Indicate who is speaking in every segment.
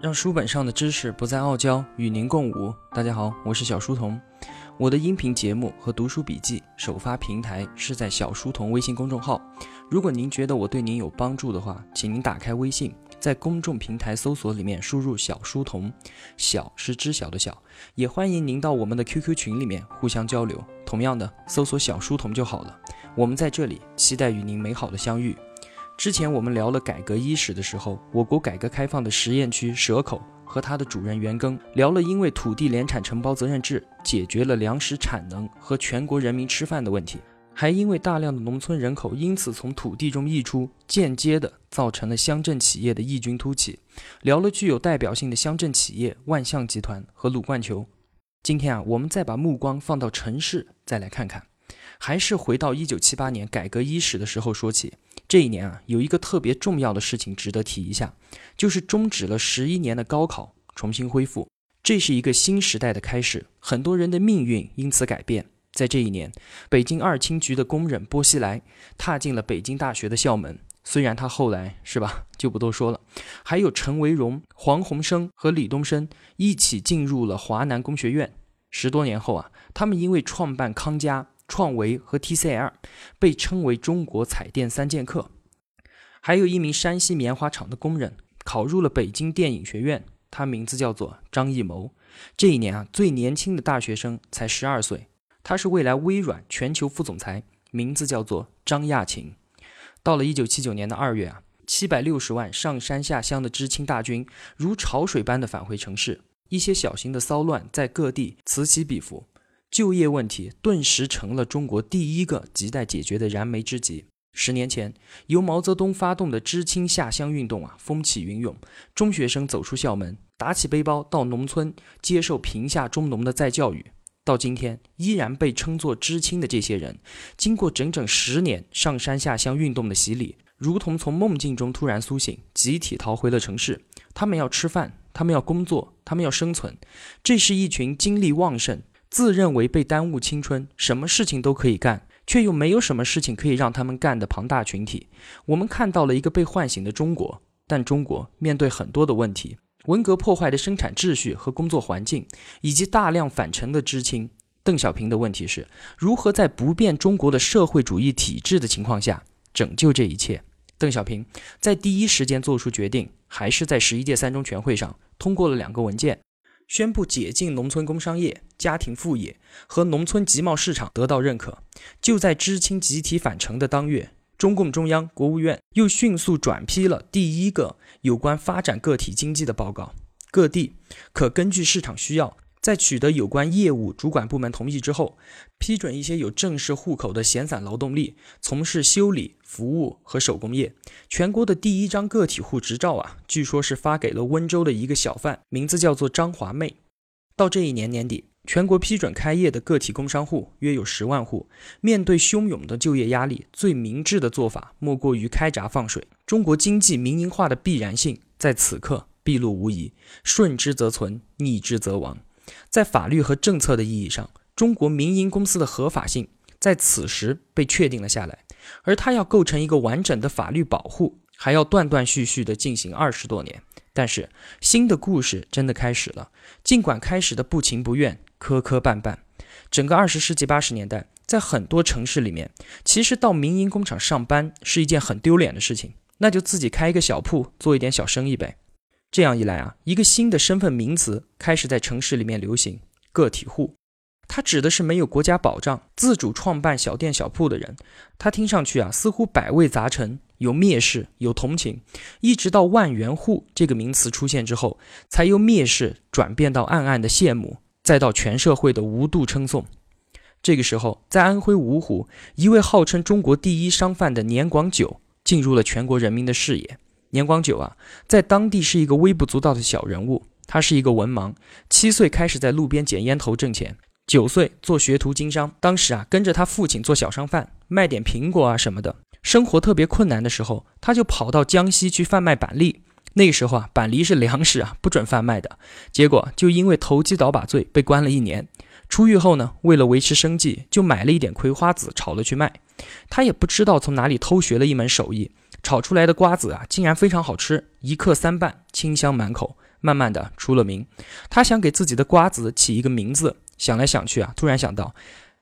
Speaker 1: 让书本上的知识不再傲娇，与您共舞。大家好，我是小书童。我的音频节目和读书笔记首发平台是在小书童微信公众号。如果您觉得我对您有帮助的话，请您打开微信，在公众平台搜索里面输入“小书童”，小是知晓的小。也欢迎您到我们的 QQ 群里面互相交流。同样的，搜索“小书童”就好了。我们在这里期待与您美好的相遇。之前我们聊了改革伊始的时候，我国改革开放的实验区蛇口和它的主人袁庚聊了，因为土地联产承包责任制解决了粮食产能和全国人民吃饭的问题，还因为大量的农村人口因此从土地中溢出，间接的造成了乡镇企业的异军突起。聊了具有代表性的乡镇企业万象集团和鲁冠球。今天啊，我们再把目光放到城市，再来看看，还是回到一九七八年改革伊始的时候说起。这一年啊，有一个特别重要的事情值得提一下，就是终止了十一年的高考重新恢复，这是一个新时代的开始，很多人的命运因此改变。在这一年，北京二轻局的工人波西莱踏进了北京大学的校门，虽然他后来是吧，就不多说了。还有陈维荣、黄鸿升和李东升一起进入了华南工学院。十多年后啊，他们因为创办康佳。创维和 TCL 被称为中国彩电三剑客，还有一名山西棉花厂的工人考入了北京电影学院，他名字叫做张艺谋。这一年啊，最年轻的大学生才十二岁，他是未来微软全球副总裁，名字叫做张亚勤。到了一九七九年的二月啊，七百六十万上山下乡的知青大军如潮水般的返回城市，一些小型的骚乱在各地此起彼伏。就业问题顿时成了中国第一个亟待解决的燃眉之急。十年前，由毛泽东发动的知青下乡运动啊，风起云涌，中学生走出校门，打起背包到农村接受贫下中农的再教育。到今天，依然被称作知青的这些人，经过整整十年上山下乡运动的洗礼，如同从梦境中突然苏醒，集体逃回了城市。他们要吃饭，他们要工作，他们要生存。这是一群精力旺盛。自认为被耽误青春，什么事情都可以干，却又没有什么事情可以让他们干的庞大群体，我们看到了一个被唤醒的中国。但中国面对很多的问题：文革破坏的生产秩序和工作环境，以及大量返城的知青。邓小平的问题是如何在不变中国的社会主义体制的情况下拯救这一切。邓小平在第一时间做出决定，还是在十一届三中全会上通过了两个文件。宣布解禁农村工商业、家庭副业和农村集贸市场得到认可。就在知青集体返城的当月，中共中央、国务院又迅速转批了第一个有关发展个体经济的报告。各地可根据市场需要。在取得有关业务主管部门同意之后，批准一些有正式户口的闲散劳动力从事修理、服务和手工业。全国的第一张个体户执照啊，据说是发给了温州的一个小贩，名字叫做张华妹。到这一年年底，全国批准开业的个体工商户约有十万户。面对汹涌的就业压力，最明智的做法莫过于开闸放水。中国经济民营化的必然性在此刻毕露无遗，顺之则存，逆之则亡。在法律和政策的意义上，中国民营公司的合法性在此时被确定了下来，而它要构成一个完整的法律保护，还要断断续续地进行二十多年。但是，新的故事真的开始了。尽管开始的不情不愿、磕磕绊绊，整个二十世纪八十年代，在很多城市里面，其实到民营工厂上班是一件很丢脸的事情，那就自己开一个小铺，做一点小生意呗。这样一来啊，一个新的身份名词开始在城市里面流行——个体户。它指的是没有国家保障、自主创办小店小铺的人。它听上去啊，似乎百味杂陈，有蔑视，有同情。一直到万元户这个名词出现之后，才由蔑视转变到暗暗的羡慕，再到全社会的无度称颂。这个时候，在安徽芜湖，一位号称中国第一商贩的年广久进入了全国人民的视野。年广久啊，在当地是一个微不足道的小人物。他是一个文盲，七岁开始在路边捡烟头挣钱，九岁做学徒经商。当时啊，跟着他父亲做小商贩，卖点苹果啊什么的。生活特别困难的时候，他就跑到江西去贩卖板栗。那时候啊，板栗是粮食啊，不准贩卖的。结果就因为投机倒把罪被关了一年。出狱后呢，为了维持生计，就买了一点葵花籽炒了去卖。他也不知道从哪里偷学了一门手艺。炒出来的瓜子啊，竟然非常好吃，一克三半，清香满口。慢慢的出了名。他想给自己的瓜子起一个名字，想来想去啊，突然想到，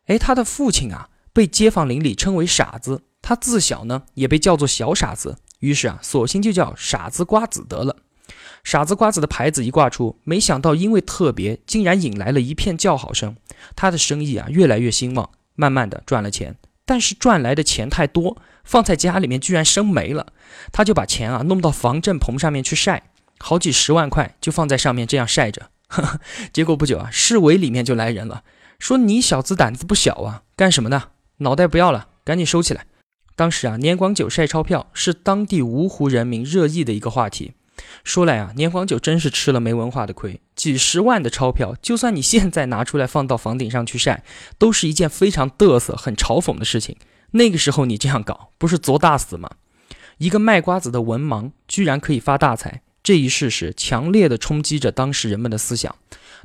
Speaker 1: 哎，他的父亲啊，被街坊邻里称为傻子，他自小呢也被叫做小傻子，于是啊，索性就叫傻子瓜子得了。傻子瓜子的牌子一挂出，没想到因为特别，竟然引来了一片叫好声。他的生意啊越来越兴旺，慢慢的赚了钱，但是赚来的钱太多，放在家里面居然生霉了。他就把钱啊弄到防震棚上面去晒，好几十万块就放在上面这样晒着。结果不久啊，市委里面就来人了，说你小子胆子不小啊，干什么呢？脑袋不要了，赶紧收起来。当时啊，年广久晒钞票是当地芜湖人民热议的一个话题。说来啊，年广久真是吃了没文化的亏，几十万的钞票，就算你现在拿出来放到房顶上去晒，都是一件非常嘚瑟、很嘲讽的事情。那个时候你这样搞，不是作大死吗？一个卖瓜子的文盲居然可以发大财，这一事实强烈的冲击着当时人们的思想。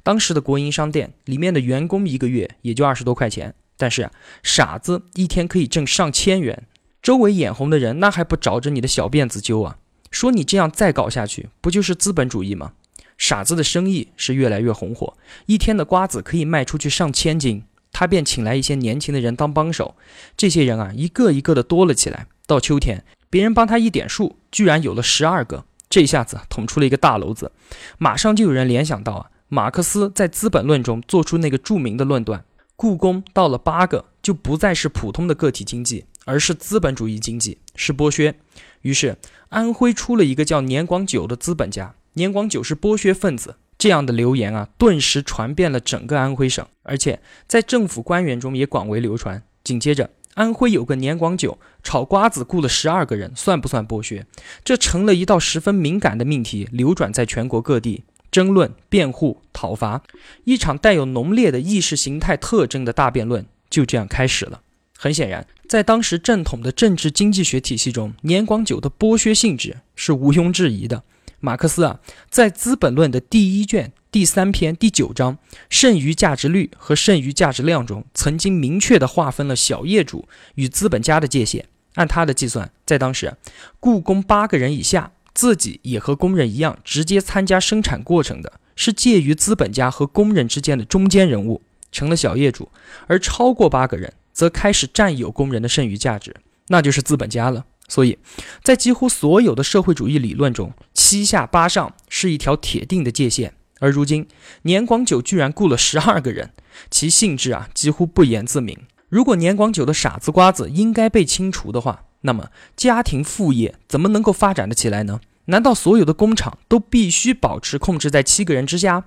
Speaker 1: 当时的国营商店里面的员工一个月也就二十多块钱，但是，傻子一天可以挣上千元，周围眼红的人那还不找着你的小辫子揪啊？说你这样再搞下去，不就是资本主义吗？傻子的生意是越来越红火，一天的瓜子可以卖出去上千斤，他便请来一些年轻的人当帮手。这些人啊，一个一个的多了起来。到秋天，别人帮他一点数，居然有了十二个，这下子捅出了一个大篓子。马上就有人联想到啊，马克思在《资本论》中做出那个著名的论断：故宫到了八个，就不再是普通的个体经济，而是资本主义经济，是剥削。于是，安徽出了一个叫年广久的资本家。年广久是剥削分子，这样的流言啊，顿时传遍了整个安徽省，而且在政府官员中也广为流传。紧接着，安徽有个年广久炒瓜子雇了十二个人，算不算剥削？这成了一道十分敏感的命题，流转在全国各地，争论、辩护、讨伐，一场带有浓烈的意识形态特征的大辩论就这样开始了。很显然，在当时正统的政治经济学体系中，年广久的剥削性质是毋庸置疑的。马克思啊，在《资本论》的第一卷第三篇第九章“剩余价值率和剩余价值量”中，曾经明确地划分了小业主与资本家的界限。按他的计算，在当时，雇工八个人以下，自己也和工人一样直接参加生产过程的，是介于资本家和工人之间的中间人物，成了小业主；而超过八个人。则开始占有工人的剩余价值，那就是资本家了。所以，在几乎所有的社会主义理论中，七下八上是一条铁定的界限。而如今，年广久居然雇了十二个人，其性质啊几乎不言自明。如果年广久的傻子瓜子应该被清除的话，那么家庭副业怎么能够发展得起来呢？难道所有的工厂都必须保持控制在七个人之下？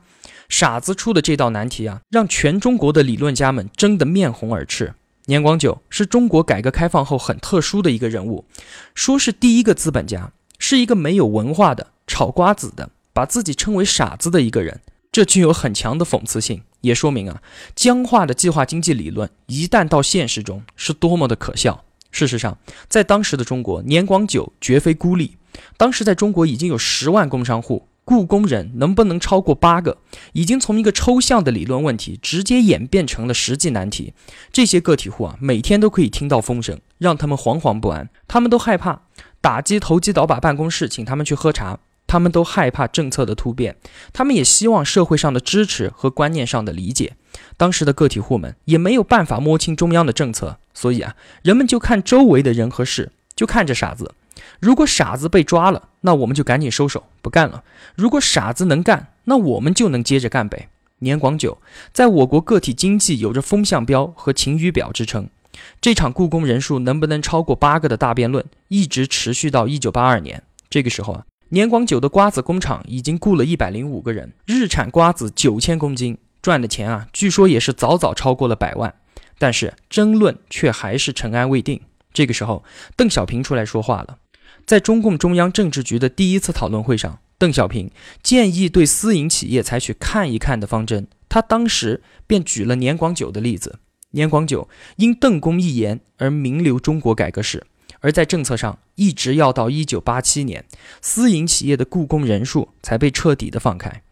Speaker 1: 傻子出的这道难题啊，让全中国的理论家们争得面红耳赤。年广久是中国改革开放后很特殊的一个人物，说是第一个资本家，是一个没有文化的炒瓜子的，把自己称为傻子的一个人，这具有很强的讽刺性，也说明啊，僵化的计划经济理论一旦到现实中是多么的可笑。事实上，在当时的中国，年广久绝非孤立，当时在中国已经有十万工商户。雇工人能不能超过八个，已经从一个抽象的理论问题直接演变成了实际难题。这些个体户啊，每天都可以听到风声，让他们惶惶不安。他们都害怕打击投机倒把办公室，请他们去喝茶。他们都害怕政策的突变，他们也希望社会上的支持和观念上的理解。当时的个体户们也没有办法摸清中央的政策，所以啊，人们就看周围的人和事，就看着傻子。如果傻子被抓了，那我们就赶紧收手不干了；如果傻子能干，那我们就能接着干呗。年广久在我国个体经济有着风向标和晴雨表之称。这场雇工人数能不能超过八个的大辩论，一直持续到一九八二年。这个时候啊，年广久的瓜子工厂已经雇了一百零五个人，日产瓜子九千公斤，赚的钱啊，据说也是早早超过了百万。但是争论却还是尘埃未定。这个时候，邓小平出来说话了。在中共中央政治局的第一次讨论会上，邓小平建议对私营企业采取看一看的方针。他当时便举了年广久的例子。年广久因邓公一言而名留中国改革史，而在政策上一直要到一九八七年，私营企业的雇工人数才被彻底的放开。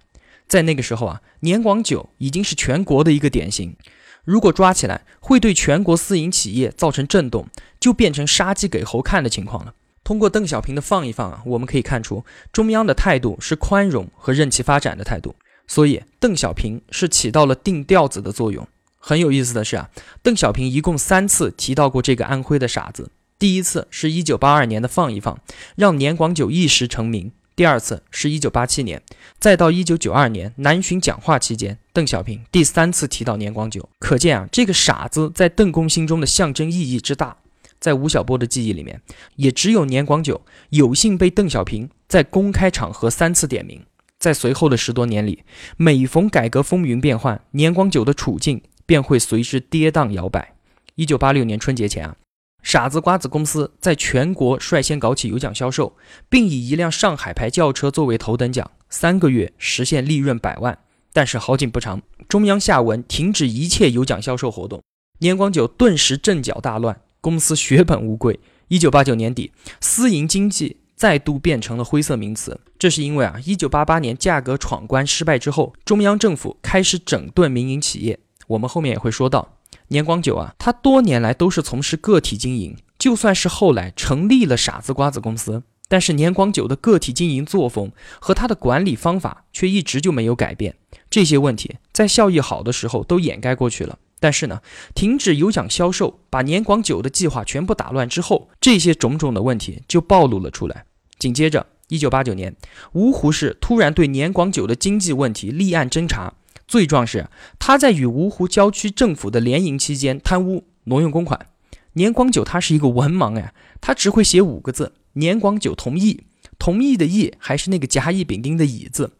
Speaker 1: 在那个时候啊，年广久已经是全国的一个典型。如果抓起来，会对全国私营企业造成震动，就变成杀鸡给猴看的情况了。通过邓小平的放一放啊，我们可以看出中央的态度是宽容和任其发展的态度。所以邓小平是起到了定调子的作用。很有意思的是啊，邓小平一共三次提到过这个安徽的傻子。第一次是一九八二年的放一放，让年广久一时成名；第二次是一九八七年，再到一九九二年南巡讲话期间，邓小平第三次提到年广久。可见啊，这个傻子在邓公心中的象征意义之大。在吴晓波的记忆里面，也只有年广久有幸被邓小平在公开场合三次点名。在随后的十多年里，每逢改革风云变幻，年广久的处境便会随之跌宕摇摆。一九八六年春节前啊，傻子瓜子公司在全国率先搞起有奖销售，并以一辆上海牌轿车作为头等奖，三个月实现利润百万。但是好景不长，中央下文停止一切有奖销售活动，年广久顿时阵脚大乱。公司血本无归。一九八九年底，私营经济再度变成了灰色名词。这是因为啊，一九八八年价格闯关失败之后，中央政府开始整顿民营企业。我们后面也会说到，年广久啊，他多年来都是从事个体经营，就算是后来成立了傻子瓜子公司，但是年广久的个体经营作风和他的管理方法却一直就没有改变。这些问题在效益好的时候都掩盖过去了。但是呢，停止有奖销售，把年广久的计划全部打乱之后，这些种种的问题就暴露了出来。紧接着，一九八九年，芜湖市突然对年广久的经济问题立案侦查，罪状是他在与芜湖郊区政府的联营期间贪污挪用公款。年广久他是一个文盲呀，他只会写五个字：年广久同意。同意的意还是那个甲乙丙丁的乙字。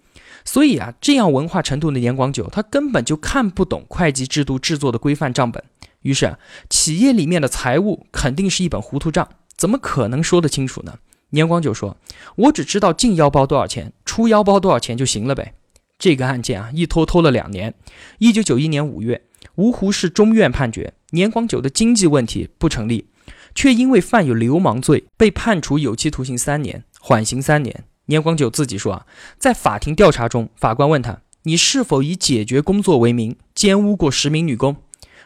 Speaker 1: 所以啊，这样文化程度的年广久，他根本就看不懂会计制度制作的规范账本。于是，企业里面的财务肯定是一本糊涂账，怎么可能说得清楚呢？年广久说：“我只知道进腰包多少钱，出腰包多少钱就行了呗。”这个案件啊，一拖拖了两年。一九九一年五月，芜湖市中院判决年广久的经济问题不成立，却因为犯有流氓罪被判处有期徒刑三年，缓刑三年。年广久自己说啊，在法庭调查中，法官问他：“你是否以解决工作为名奸污过十名女工？”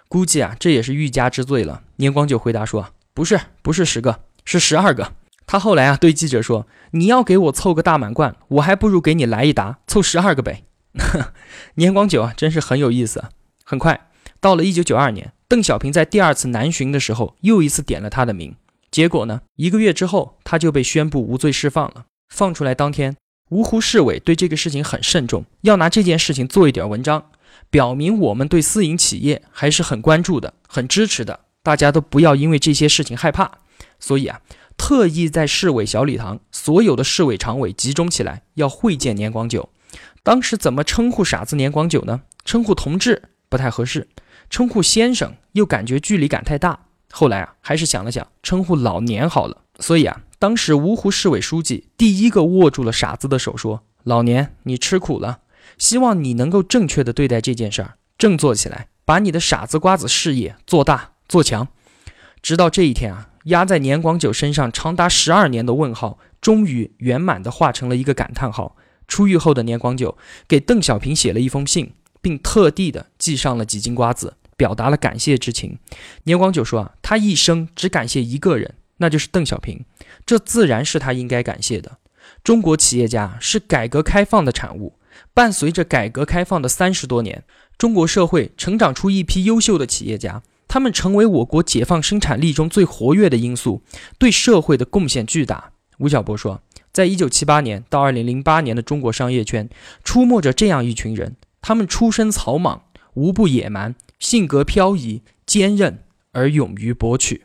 Speaker 1: 估计啊，这也是欲加之罪了。年广久回答说：“不是，不是十个，是十二个。”他后来啊，对记者说：“你要给我凑个大满贯，我还不如给你来一打，凑十二个呗。”年广久啊，真是很有意思。很快到了一九九二年，邓小平在第二次南巡的时候，又一次点了他的名。结果呢，一个月之后，他就被宣布无罪释放了。放出来当天，芜湖市委对这个事情很慎重，要拿这件事情做一点文章，表明我们对私营企业还是很关注的、很支持的。大家都不要因为这些事情害怕。所以啊，特意在市委小礼堂，所有的市委常委集中起来，要会见年广久。当时怎么称呼傻子年广久呢？称呼同志不太合适，称呼先生又感觉距离感太大。后来啊，还是想了想，称呼老年好了。所以啊。当时芜湖市委书记第一个握住了傻子的手，说：“老年，你吃苦了，希望你能够正确的对待这件事儿，振作起来，把你的傻子瓜子事业做大做强。”直到这一天啊，压在年广久身上长达十二年的问号，终于圆满的化成了一个感叹号。出狱后的年广久给邓小平写了一封信，并特地的寄上了几斤瓜子，表达了感谢之情。年广久说啊，他一生只感谢一个人。那就是邓小平，这自然是他应该感谢的。中国企业家是改革开放的产物，伴随着改革开放的三十多年，中国社会成长出一批优秀的企业家，他们成为我国解放生产力中最活跃的因素，对社会的贡献巨大。吴晓波说，在一九七八年到二零零八年的中国商业圈，出没着这样一群人，他们出身草莽，无不野蛮，性格飘逸，坚韧而勇于博取。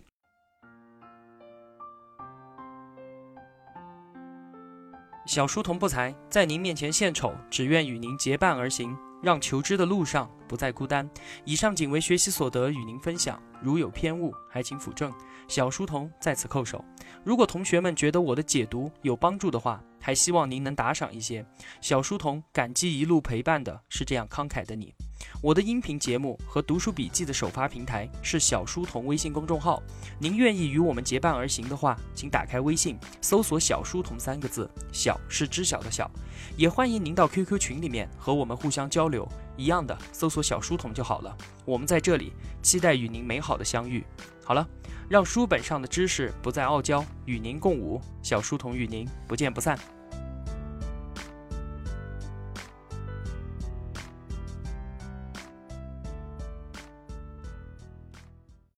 Speaker 1: 小书童不才，在您面前献丑，只愿与您结伴而行，让求知的路上不再孤单。以上仅为学习所得，与您分享，如有偏误，还请斧正。小书童在此叩首。如果同学们觉得我的解读有帮助的话，还希望您能打赏一些。小书童感激一路陪伴的是这样慷慨的你。我的音频节目和读书笔记的首发平台是小书童微信公众号。您愿意与我们结伴而行的话，请打开微信，搜索“小书童”三个字，小是知晓的小。也欢迎您到 QQ 群里面和我们互相交流，一样的搜索“小书童”就好了。我们在这里期待与您美好的相遇。好了，让书本上的知识不再傲娇，与您共舞。小书童与您不见不散。